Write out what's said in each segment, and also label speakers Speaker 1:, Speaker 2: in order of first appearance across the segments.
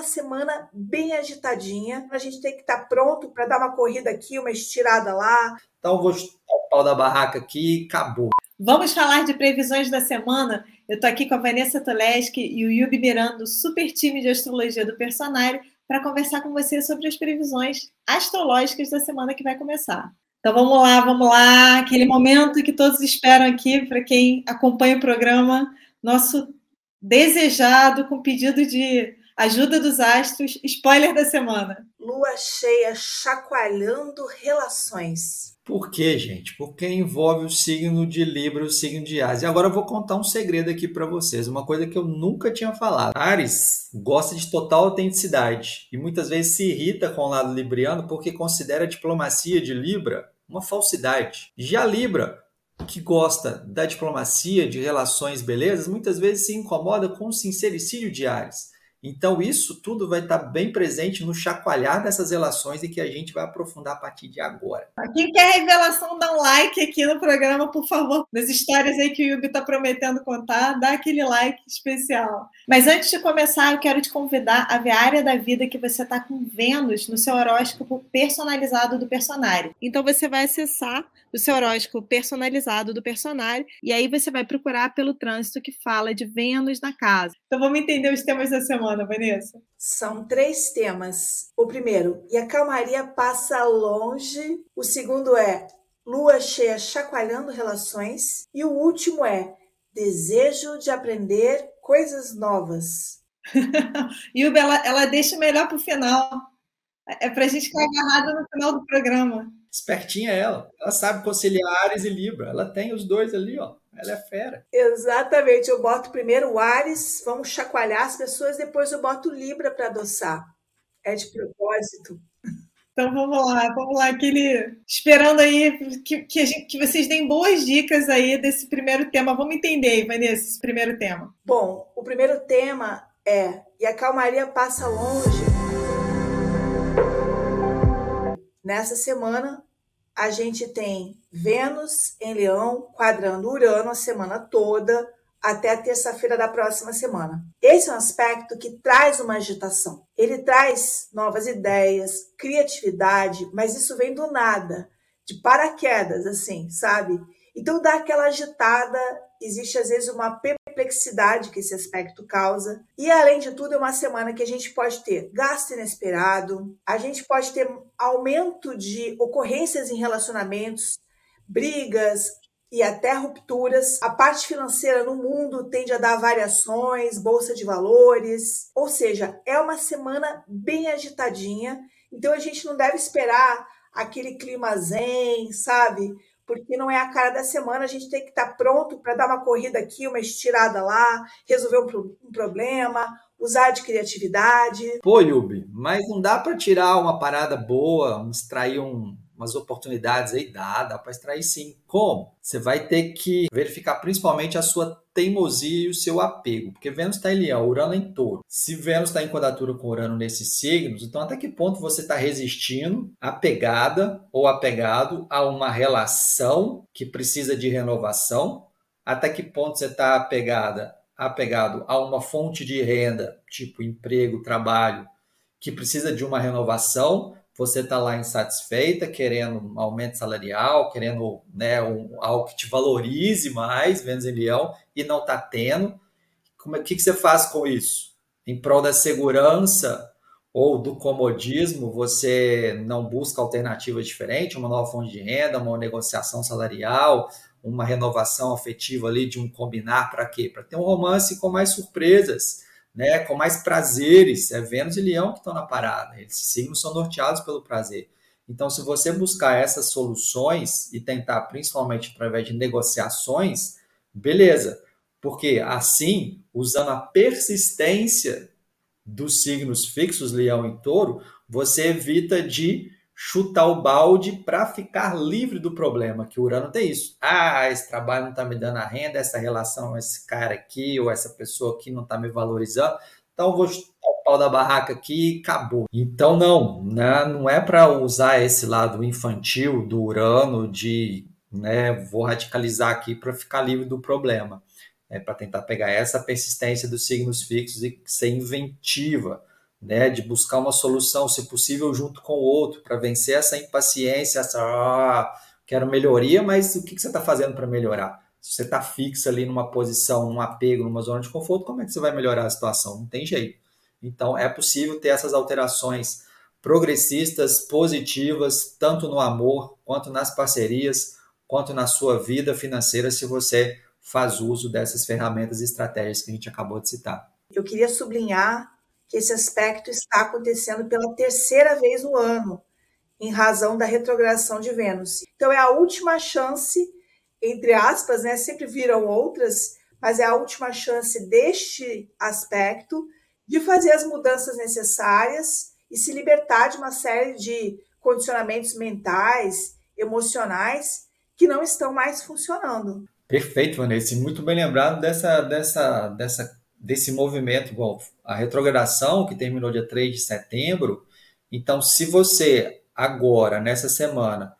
Speaker 1: uma semana bem agitadinha. A gente tem que estar pronto para dar uma corrida aqui, uma estirada lá.
Speaker 2: Então vou chutar o pau da barraca aqui e acabou.
Speaker 3: Vamos falar de previsões da semana. Eu estou aqui com a Vanessa Toleski e o Yubi Miranda, super time de astrologia do Personário, para conversar com você sobre as previsões astrológicas da semana que vai começar. Então vamos lá, vamos lá, aquele momento que todos esperam aqui para quem acompanha o programa, nosso desejado com pedido de ajuda dos astros, spoiler da semana.
Speaker 1: Lua cheia chacoalhando relações.
Speaker 2: Por quê, gente? Porque envolve o signo de Libra e o signo de Ares. E agora eu vou contar um segredo aqui para vocês, uma coisa que eu nunca tinha falado. Ares gosta de total autenticidade e muitas vezes se irrita com o lado libriano porque considera a diplomacia de Libra uma falsidade. Já Libra, que gosta da diplomacia, de relações belezas, muitas vezes se incomoda com o sincericídio de Ares. Então, isso tudo vai estar bem presente no chacoalhar dessas relações e que a gente vai aprofundar a partir de agora.
Speaker 3: Quem quer revelação, dá um like aqui no programa, por favor. Nas histórias aí que o Yubi está prometendo contar, dá aquele like especial. Mas antes de começar, eu quero te convidar a ver a área da vida que você está com Vênus no seu horóscopo personalizado do personagem. Então, você vai acessar o seu horóscopo personalizado do personagem e aí você vai procurar pelo trânsito que fala de Vênus na casa. Então, vamos entender os temas da semana Vanessa?
Speaker 1: São três temas. O primeiro, e a calmaria passa longe. O segundo é lua cheia chacoalhando relações. E o último é desejo de aprender coisas novas.
Speaker 3: Yuba, ela, ela deixa melhor para o final. É para a gente ficar agarrada no final do programa.
Speaker 2: Espertinha ela. Ela sabe conciliar Ares e Libra. Ela tem os dois ali, ó. Ela é fera.
Speaker 1: Exatamente. Eu boto primeiro o Ares, vamos chacoalhar as pessoas, depois eu boto o Libra para adoçar. É de propósito.
Speaker 3: Então vamos lá, vamos lá, aquele. Esperando aí que, que, gente, que, vocês deem boas dicas aí desse primeiro tema. Vamos entender, Vanessa, esse primeiro tema.
Speaker 1: Bom, o primeiro tema é E a calmaria passa longe. Nessa semana, a gente tem Vênus em Leão quadrando Urano a semana toda, até terça-feira da próxima semana. Esse é um aspecto que traz uma agitação. Ele traz novas ideias, criatividade, mas isso vem do nada, de paraquedas, assim, sabe? Então dá aquela agitada, existe às vezes uma perplexidade que esse aspecto causa. E além de tudo, é uma semana que a gente pode ter gasto inesperado, a gente pode ter aumento de ocorrências em relacionamentos, brigas e até rupturas. A parte financeira no mundo tende a dar variações, bolsa de valores, ou seja, é uma semana bem agitadinha. Então a gente não deve esperar aquele clima zen, sabe? Porque não é a cara da semana, a gente tem que estar pronto para dar uma corrida aqui, uma estirada lá, resolver um, um problema, usar de criatividade.
Speaker 2: Pô, Yubi, mas não dá para tirar uma parada boa, extrair um, umas oportunidades aí, dá, dá para extrair sim. Como? Você vai ter que verificar principalmente a sua teimosia e o seu apego, porque Vênus está em Leão, Urano em Touro. Se Vênus está em quadratura com Urano nesses signos, então até que ponto você está resistindo, apegada ou apegado a uma relação que precisa de renovação? Até que ponto você está apegada, apegado a uma fonte de renda, tipo emprego, trabalho, que precisa de uma renovação? Você está lá insatisfeita, querendo um aumento salarial, querendo né, um, algo que te valorize mais, Vênus em Leão, e não está tendo. Como é, que, que você faz com isso? Em prol da segurança ou do comodismo, você não busca alternativa diferente, uma nova fonte de renda, uma negociação salarial, uma renovação afetiva ali de um combinar para quê? Para ter um romance com mais surpresas né, com mais prazeres. É Vênus e Leão que estão na parada. Esses signos são norteados pelo prazer. Então, se você buscar essas soluções e tentar, principalmente através de negociações, beleza. Porque assim, usando a persistência dos signos fixos, Leão e Touro, você evita de chutar o balde para ficar livre do problema, que o Urano tem isso. Ah, esse trabalho não está me dando a renda, essa relação, esse cara aqui ou essa pessoa aqui não está me valorizando, então vou chutar o pau da barraca aqui e acabou. Então não, né? não é para usar esse lado infantil do Urano de, né, vou radicalizar aqui para ficar livre do problema. É para tentar pegar essa persistência dos signos fixos e ser inventiva né, de buscar uma solução, se possível, junto com o outro, para vencer essa impaciência, essa ah, quero melhoria, mas o que, que você está fazendo para melhorar? Se você está fixo ali numa posição, num apego, numa zona de conforto, como é que você vai melhorar a situação? Não tem jeito. Então, é possível ter essas alterações progressistas, positivas, tanto no amor, quanto nas parcerias, quanto na sua vida financeira, se você faz uso dessas ferramentas e estratégias que a gente acabou de citar.
Speaker 1: Eu queria sublinhar que esse aspecto está acontecendo pela terceira vez no ano, em razão da retrogradação de Vênus. Então, é a última chance, entre aspas, né? Sempre viram outras, mas é a última chance deste aspecto de fazer as mudanças necessárias e se libertar de uma série de condicionamentos mentais, emocionais, que não estão mais funcionando.
Speaker 2: Perfeito, Vanessa. Muito bem lembrado dessa, dessa, dessa, desse movimento. Bom, a retrogradação, que terminou dia 3 de setembro. Então, se você agora, nessa semana,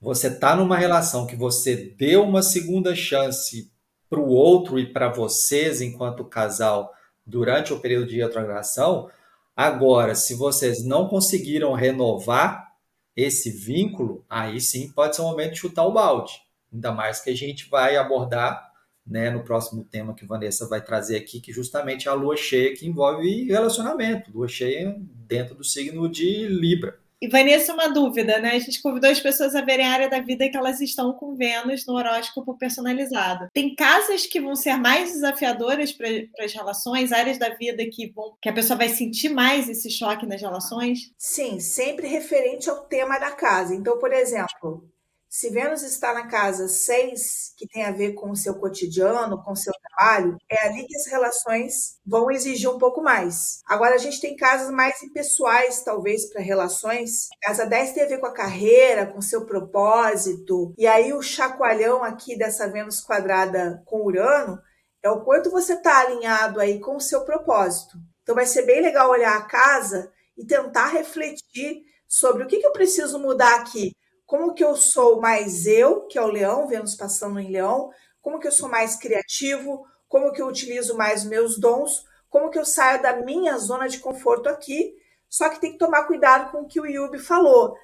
Speaker 2: você está numa relação que você deu uma segunda chance para o outro e para vocês, enquanto casal, durante o período de retrogradação. Agora, se vocês não conseguiram renovar esse vínculo, aí sim pode ser o momento de chutar o balde. Ainda mais que a gente vai abordar né, no próximo tema que Vanessa vai trazer aqui, que justamente é a lua cheia que envolve relacionamento, lua cheia dentro do signo de Libra.
Speaker 3: E Vanessa, uma dúvida, né? A gente convidou as pessoas a verem a área da vida que elas estão com Vênus no horóscopo personalizado. Tem casas que vão ser mais desafiadoras para as relações, áreas da vida que vão que a pessoa vai sentir mais esse choque nas relações?
Speaker 1: Sim, sempre referente ao tema da casa. Então, por exemplo, se Vênus está na casa 6, que tem a ver com o seu cotidiano, com o seu trabalho, é ali que as relações vão exigir um pouco mais. Agora, a gente tem casas mais impessoais, talvez, para relações. Casa 10 tem a ver com a carreira, com o seu propósito. E aí, o chacoalhão aqui dessa Vênus quadrada com Urano é o quanto você está alinhado aí com o seu propósito. Então, vai ser bem legal olhar a casa e tentar refletir sobre o que, que eu preciso mudar aqui como que eu sou mais eu, que é o leão, Vênus passando em leão, como que eu sou mais criativo, como que eu utilizo mais meus dons, como que eu saio da minha zona de conforto aqui, só que tem que tomar cuidado com o que o Yubi falou.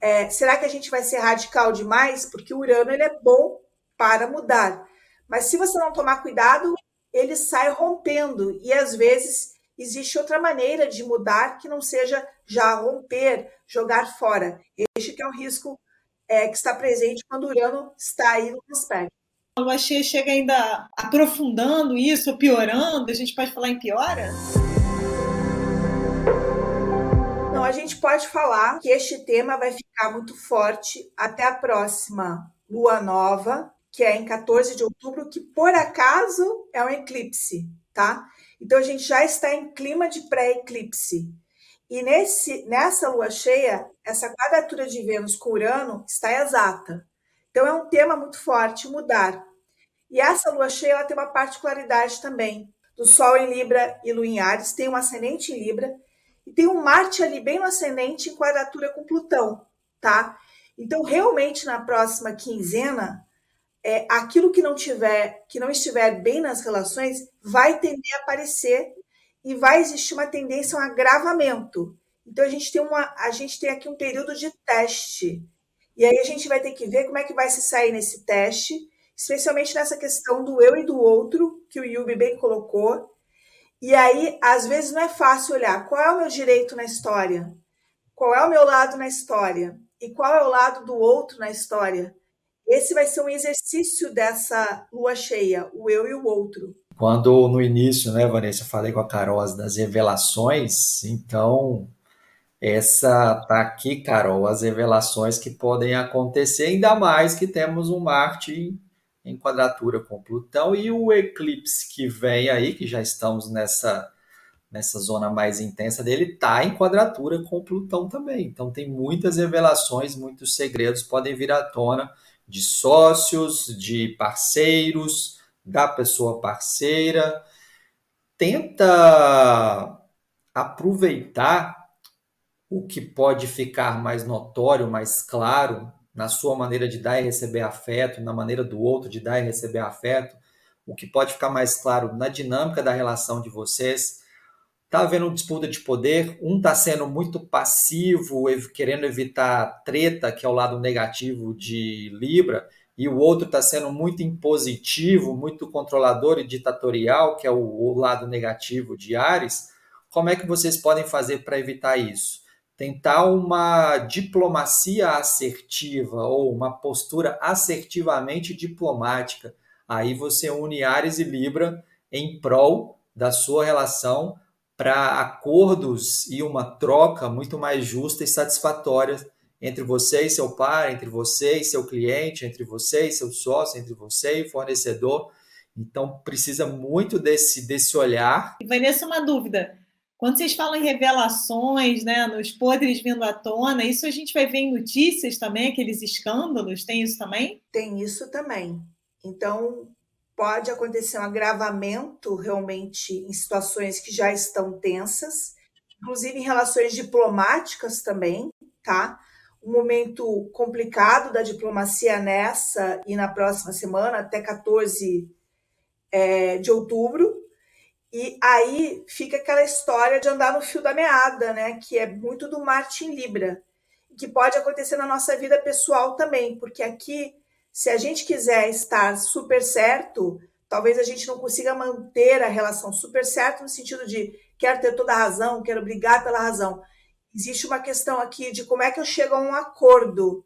Speaker 1: É, será que a gente vai ser radical demais? Porque o Urano ele é bom para mudar. Mas se você não tomar cuidado, ele sai rompendo. E às vezes existe outra maneira de mudar que não seja já romper, jogar fora. Este que é o risco é, que está presente quando Urano está aí no aspecto.
Speaker 3: A lua cheia chega ainda aprofundando isso, piorando? A gente pode falar em piora?
Speaker 1: Não, a gente pode falar que este tema vai ficar muito forte até a próxima lua nova, que é em 14 de outubro, que por acaso é um eclipse, tá? Então a gente já está em clima de pré-eclipse. E nesse, nessa lua cheia, essa quadratura de Vênus com Urano está exata. Então é um tema muito forte, mudar. E essa lua cheia ela tem uma particularidade também. Do Sol em Libra e Lua em Ares, tem um ascendente em Libra e tem um Marte ali bem no ascendente em quadratura com Plutão, tá? Então realmente na próxima quinzena, é, aquilo que não tiver, que não estiver bem nas relações, vai tender a aparecer e vai existir uma tendência a um agravamento. Então a gente tem uma, a gente tem aqui um período de teste. E aí a gente vai ter que ver como é que vai se sair nesse teste, especialmente nessa questão do eu e do outro, que o Yubi bem colocou. E aí, às vezes, não é fácil olhar qual é o meu direito na história, qual é o meu lado na história e qual é o lado do outro na história. Esse vai ser um exercício dessa lua cheia, o eu e o outro.
Speaker 2: Quando no início, né, Vanessa, eu falei com a Carol das revelações, então essa tá aqui, Carol, as revelações que podem acontecer, ainda mais que temos um Marte em quadratura com Plutão e o eclipse que vem aí, que já estamos nessa nessa zona mais intensa dele, tá em quadratura com Plutão também. Então tem muitas revelações, muitos segredos podem vir à tona de sócios, de parceiros, da pessoa parceira, tenta aproveitar o que pode ficar mais notório, mais claro na sua maneira de dar e receber afeto, na maneira do outro de dar e receber afeto, o que pode ficar mais claro na dinâmica da relação de vocês, Está havendo disputa de poder, um está sendo muito passivo, querendo evitar treta, que é o lado negativo de Libra, e o outro está sendo muito impositivo, muito controlador e ditatorial, que é o, o lado negativo de Ares. Como é que vocês podem fazer para evitar isso? Tentar uma diplomacia assertiva ou uma postura assertivamente diplomática. Aí você une Ares e Libra em prol da sua relação para acordos e uma troca muito mais justa e satisfatória entre você e seu pai, entre você e seu cliente, entre você e seu sócio, entre você e fornecedor. Então precisa muito desse desse olhar.
Speaker 3: E Vanessa, uma dúvida. Quando vocês falam em revelações, né, nos podres vindo à tona, isso a gente vai ver em notícias também, aqueles escândalos, tem isso também?
Speaker 1: Tem isso também. Então, pode acontecer um agravamento realmente em situações que já estão tensas, inclusive em relações diplomáticas também, tá? Um momento complicado da diplomacia nessa e na próxima semana, até 14 é, de outubro. E aí fica aquela história de andar no fio da meada, né? Que é muito do Martin Libra, que pode acontecer na nossa vida pessoal também, porque aqui se a gente quiser estar super certo, talvez a gente não consiga manter a relação super certo no sentido de quero ter toda a razão, quero brigar pela razão. Existe uma questão aqui de como é que eu chego a um acordo.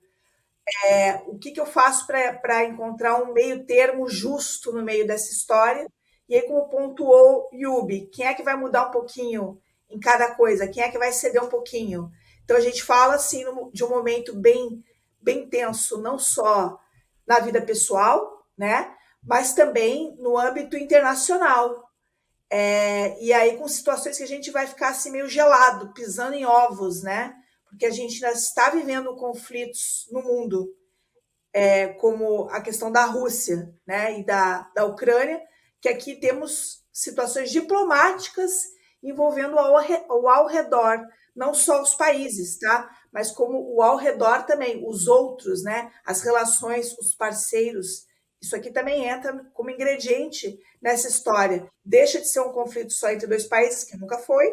Speaker 1: É, o que, que eu faço para encontrar um meio termo justo no meio dessa história? E aí, como pontuou Yubi, quem é que vai mudar um pouquinho em cada coisa? Quem é que vai ceder um pouquinho? Então, a gente fala assim de um momento bem, bem tenso, não só na vida pessoal, né? Mas também no âmbito internacional. É, e aí com situações que a gente vai ficar assim meio gelado, pisando em ovos, né? Porque a gente ainda está vivendo conflitos no mundo, é, como a questão da Rússia, né? E da, da Ucrânia, que aqui temos situações diplomáticas envolvendo o ao redor, não só os países, tá? mas como o ao redor também, os outros, né? As relações, os parceiros. Isso aqui também entra como ingrediente nessa história. Deixa de ser um conflito só entre dois países, que nunca foi.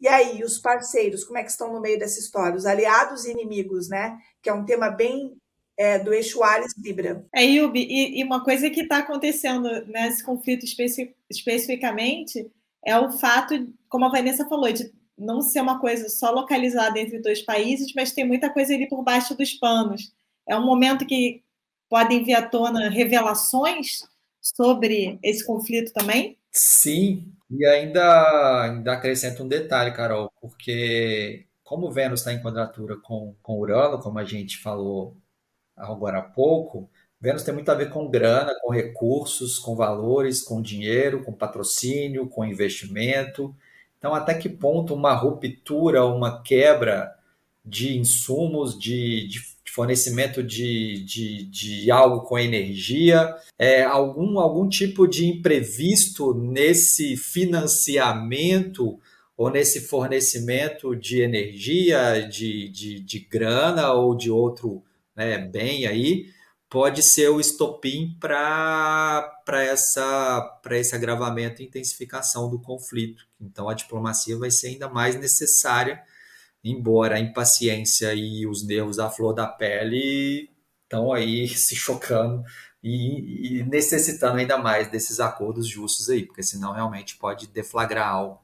Speaker 1: E aí, os parceiros, como é que estão no meio dessa história? Os aliados e inimigos, né? Que é um tema bem é, do eixo Ares Libra.
Speaker 3: É, Yubi, e, e uma coisa que está acontecendo nesse conflito especi especificamente é o fato, como a Vanessa falou, de não ser uma coisa só localizada entre dois países, mas tem muita coisa ali por baixo dos panos. É um momento que podem vir à tona revelações sobre esse conflito também?
Speaker 2: Sim, e ainda, ainda acrescento um detalhe, Carol, porque como Vênus está em quadratura com, com Urano, como a gente falou agora há pouco, Vênus tem muito a ver com grana, com recursos, com valores, com dinheiro, com patrocínio, com investimento. Então, até que ponto uma ruptura, uma quebra de insumos, de, de fornecimento de, de, de, algo com energia, é, algum, algum tipo de imprevisto nesse financiamento ou nesse fornecimento de energia, de, de, de grana ou de outro né, bem aí, pode ser o estopim para esse agravamento e intensificação do conflito. Então, a diplomacia vai ser ainda mais necessária, embora a impaciência e os nervos à flor da pele estão aí se chocando e, e necessitando ainda mais desses acordos justos aí, porque senão realmente pode deflagrar algo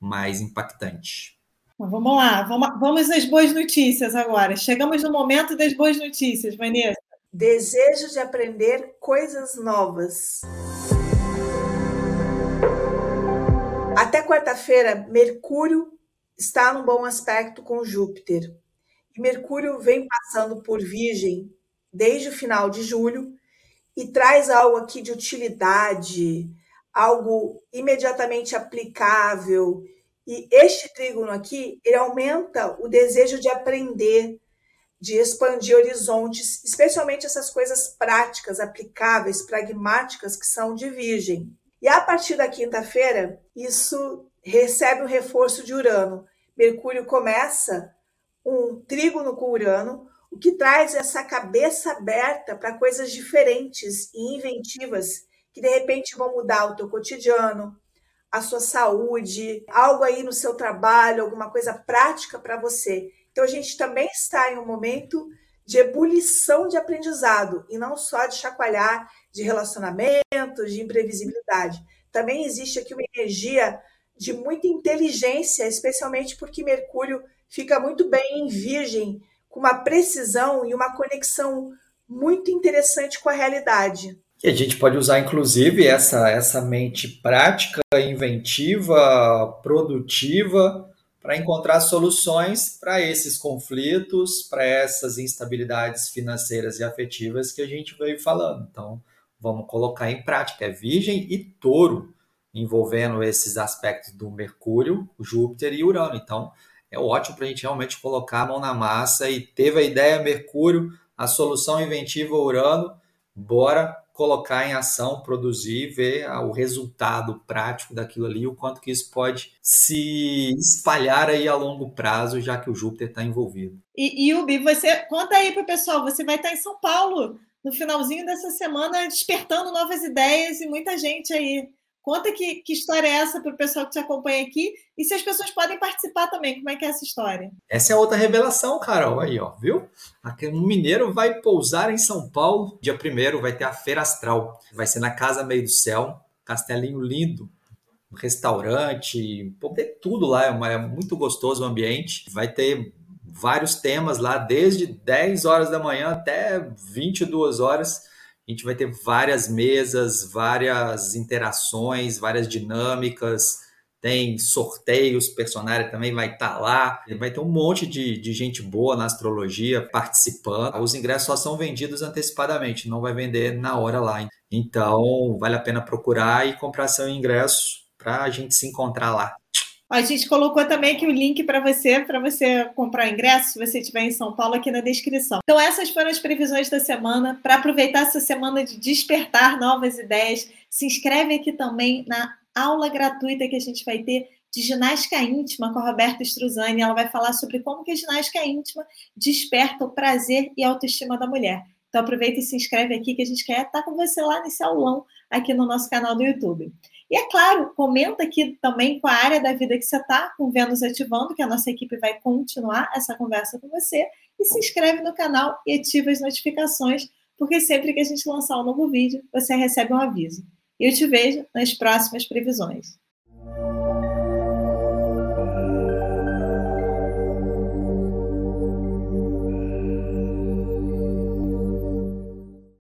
Speaker 2: mais impactante.
Speaker 3: Vamos lá, vamos, vamos às boas notícias agora. Chegamos no momento das boas notícias, Vanessa.
Speaker 1: Desejo de aprender coisas novas. Até quarta-feira, Mercúrio está num bom aspecto com Júpiter. E Mercúrio vem passando por Virgem desde o final de julho e traz algo aqui de utilidade, algo imediatamente aplicável. E este trígono aqui, ele aumenta o desejo de aprender, de expandir horizontes, especialmente essas coisas práticas, aplicáveis, pragmáticas que são de Virgem. E a partir da quinta-feira, isso recebe um reforço de Urano. Mercúrio começa um trígono com Urano, o que traz essa cabeça aberta para coisas diferentes e inventivas que de repente vão mudar o teu cotidiano, a sua saúde, algo aí no seu trabalho, alguma coisa prática para você. Então a gente também está em um momento de ebulição de aprendizado e não só de chacoalhar de relacionamentos, de imprevisibilidade. Também existe aqui uma energia de muita inteligência, especialmente porque Mercúrio fica muito bem em Virgem, com uma precisão e uma conexão muito interessante com a realidade.
Speaker 2: E a gente pode usar, inclusive, essa, essa mente prática, inventiva, produtiva, para encontrar soluções para esses conflitos, para essas instabilidades financeiras e afetivas que a gente veio falando. Então, vamos colocar em prática. É Virgem e Touro envolvendo esses aspectos do Mercúrio, Júpiter e Urano. Então, é ótimo para a gente realmente colocar a mão na massa e teve a ideia Mercúrio, a solução inventiva Urano, bora colocar em ação, produzir, ver o resultado prático daquilo ali, o quanto que isso pode se espalhar aí a longo prazo, já que o Júpiter está envolvido.
Speaker 3: E, e Ubi, você conta aí para o pessoal, você vai estar em São Paulo no finalzinho dessa semana, despertando novas ideias e muita gente aí Conta que, que história é essa para o pessoal que te acompanha aqui e se as pessoas podem participar também. Como é que é essa história?
Speaker 2: Essa é outra revelação, Carol, aí, ó, viu? Um mineiro vai pousar em São Paulo. Dia primeiro vai ter a Feira Astral. Vai ser na Casa Meio do Céu. Castelinho lindo. Restaurante, pode ter tudo lá. É, é muito gostoso o ambiente. Vai ter vários temas lá, desde 10 horas da manhã até 22 horas a gente vai ter várias mesas, várias interações, várias dinâmicas, tem sorteios, personagem também vai estar tá lá, vai ter um monte de, de gente boa na astrologia participando. Os ingressos só são vendidos antecipadamente, não vai vender na hora lá. Então, vale a pena procurar e comprar seu ingresso para a gente se encontrar lá.
Speaker 3: A gente colocou também aqui o link para você, para você comprar ingresso, se você estiver em São Paulo, aqui na descrição. Então, essas foram as previsões da semana. Para aproveitar essa semana de despertar novas ideias, se inscreve aqui também na aula gratuita que a gente vai ter de ginástica íntima com a Roberta Struzani. Ela vai falar sobre como que a ginástica íntima desperta o prazer e a autoestima da mulher. Então aproveita e se inscreve aqui que a gente quer estar com você lá nesse aulão aqui no nosso canal do YouTube. E é claro, comenta aqui também com a área da vida que você está, com Vênus ativando, que a nossa equipe vai continuar essa conversa com você. E se inscreve no canal e ativa as notificações, porque sempre que a gente lançar um novo vídeo, você recebe um aviso. E eu te vejo nas próximas previsões.